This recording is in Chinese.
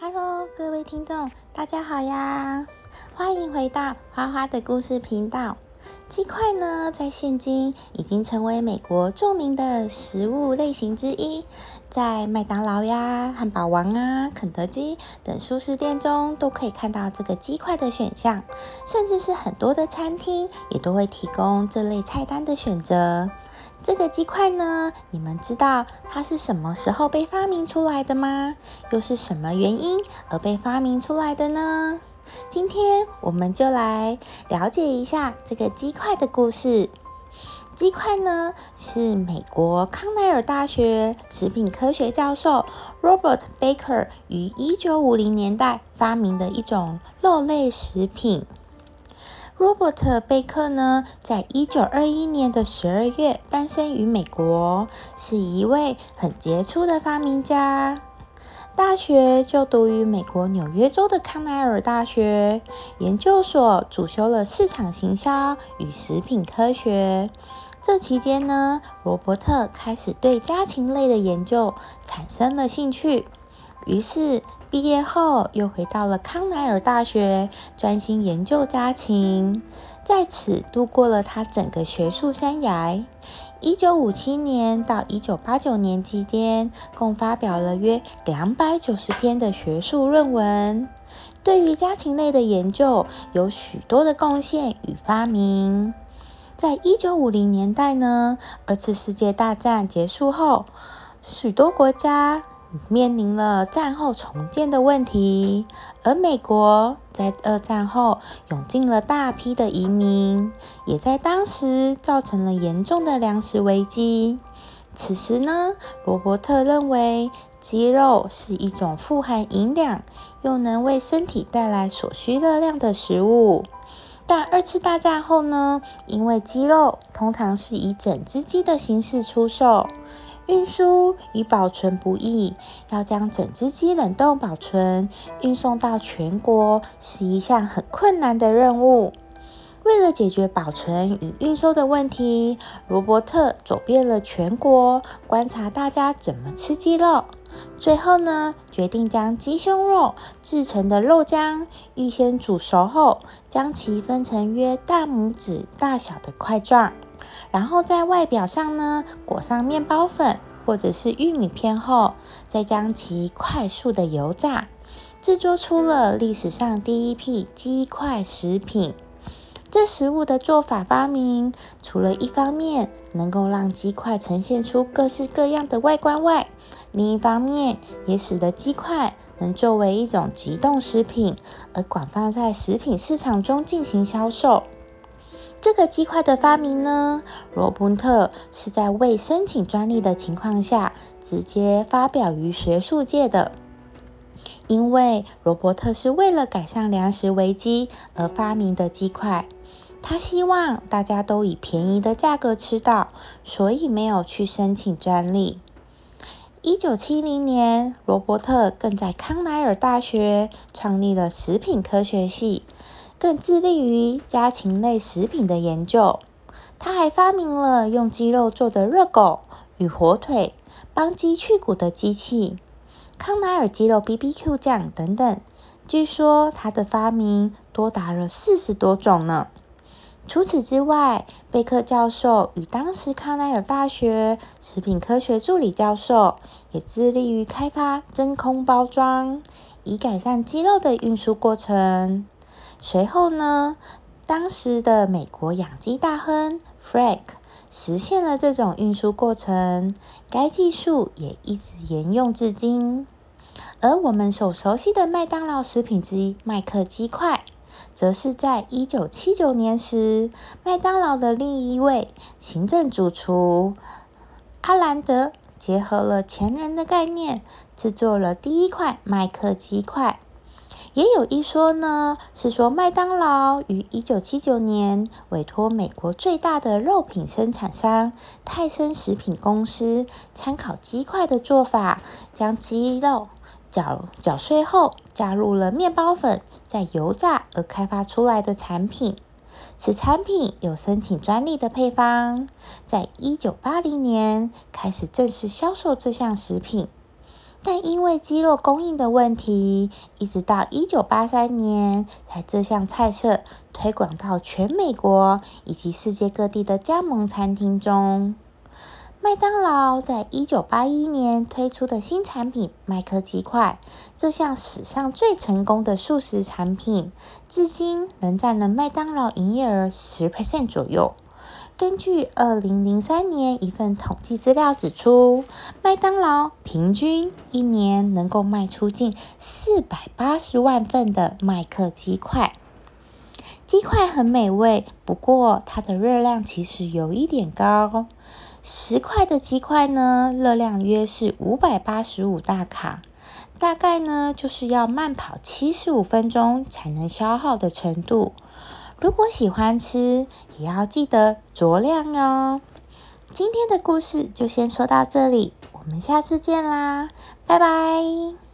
Hello，各位听众，大家好呀！欢迎回到花花的故事频道。鸡块呢，在现今已经成为美国著名的食物类型之一，在麦当劳呀、汉堡王啊、肯德基等素食店中都可以看到这个鸡块的选项，甚至是很多的餐厅也都会提供这类菜单的选择。这个鸡块呢，你们知道它是什么时候被发明出来的吗？又是什么原因而被发明出来的呢？今天我们就来了解一下这个鸡块的故事。鸡块呢，是美国康奈尔大学食品科学教授 Robert Baker 于一九五零年代发明的一种肉类食品。Robert 贝克呢，在一九二一年的十二月诞生于美国，是一位很杰出的发明家。大学就读于美国纽约州的康奈尔大学，研究所主修了市场行销与食品科学。这期间呢，罗伯特开始对家禽类的研究产生了兴趣。于是毕业后，又回到了康奈尔大学，专心研究家禽，在此度过了他整个学术生涯。一九五七年到一九八九年期间，共发表了约两百九十篇的学术论文，对于家禽类的研究有许多的贡献与发明。在一九五零年代呢，二次世界大战结束后，许多国家。面临了战后重建的问题，而美国在二战后涌进了大批的移民，也在当时造成了严重的粮食危机。此时呢，罗伯特认为鸡肉是一种富含营养又能为身体带来所需热量的食物。但二次大战后呢，因为鸡肉通常是以整只鸡的形式出售。运输与保存不易，要将整只鸡冷冻保存、运送到全国是一项很困难的任务。为了解决保存与运输的问题，罗伯特走遍了全国，观察大家怎么吃鸡肉。最后呢，决定将鸡胸肉制成的肉浆预先煮熟后，将其分成约大拇指大小的块状。然后在外表上呢裹上面包粉或者是玉米片后，再将其快速的油炸，制作出了历史上第一批鸡块食品。这食物的做法发明，除了一方面能够让鸡块呈现出各式各样的外观外，另一方面也使得鸡块能作为一种急冻食品而广泛在食品市场中进行销售。这个鸡块的发明呢，罗伯特是在未申请专利的情况下直接发表于学术界的。因为罗伯特是为了改善粮食危机而发明的鸡块，他希望大家都以便宜的价格吃到，所以没有去申请专利。一九七零年，罗伯特更在康奈尔大学创立了食品科学系。更致力于家禽类食品的研究。他还发明了用鸡肉做的热狗与火腿、帮鸡去骨的机器、康奈尔鸡肉 BBQ 酱等等。据说他的发明多达了四十多种呢。除此之外，贝克教授与当时康奈尔大学食品科学助理教授也致力于开发真空包装，以改善鸡肉的运输过程。随后呢，当时的美国养鸡大亨 Frank 实现了这种运输过程，该技术也一直沿用至今。而我们所熟悉的麦当劳食品之一麦克鸡块，则是在一九七九年时，麦当劳的另一位行政主厨阿兰德结合了前人的概念，制作了第一块麦克鸡块。也有一说呢，是说麦当劳于一九七九年委托美国最大的肉品生产商泰森食品公司参考鸡块的做法，将鸡肉搅搅碎后加入了面包粉，再油炸而开发出来的产品。此产品有申请专利的配方，在一九八零年开始正式销售这项食品。但因为鸡肉供应的问题，一直到一九八三年，才这项菜色推广到全美国以及世界各地的加盟餐厅中。麦当劳在一九八一年推出的新产品麦克鸡块，这项史上最成功的素食产品，至今仍占了麦当劳营业额十 percent 左右。根据二零零三年一份统计资料指出，麦当劳平均一年能够卖出近四百八十万份的麦克鸡块。鸡块很美味，不过它的热量其实有一点高。十块的鸡块呢，热量约是五百八十五大卡，大概呢就是要慢跑七十五分钟才能消耗的程度。如果喜欢吃，也要记得酌量哦。今天的故事就先说到这里，我们下次见啦，拜拜。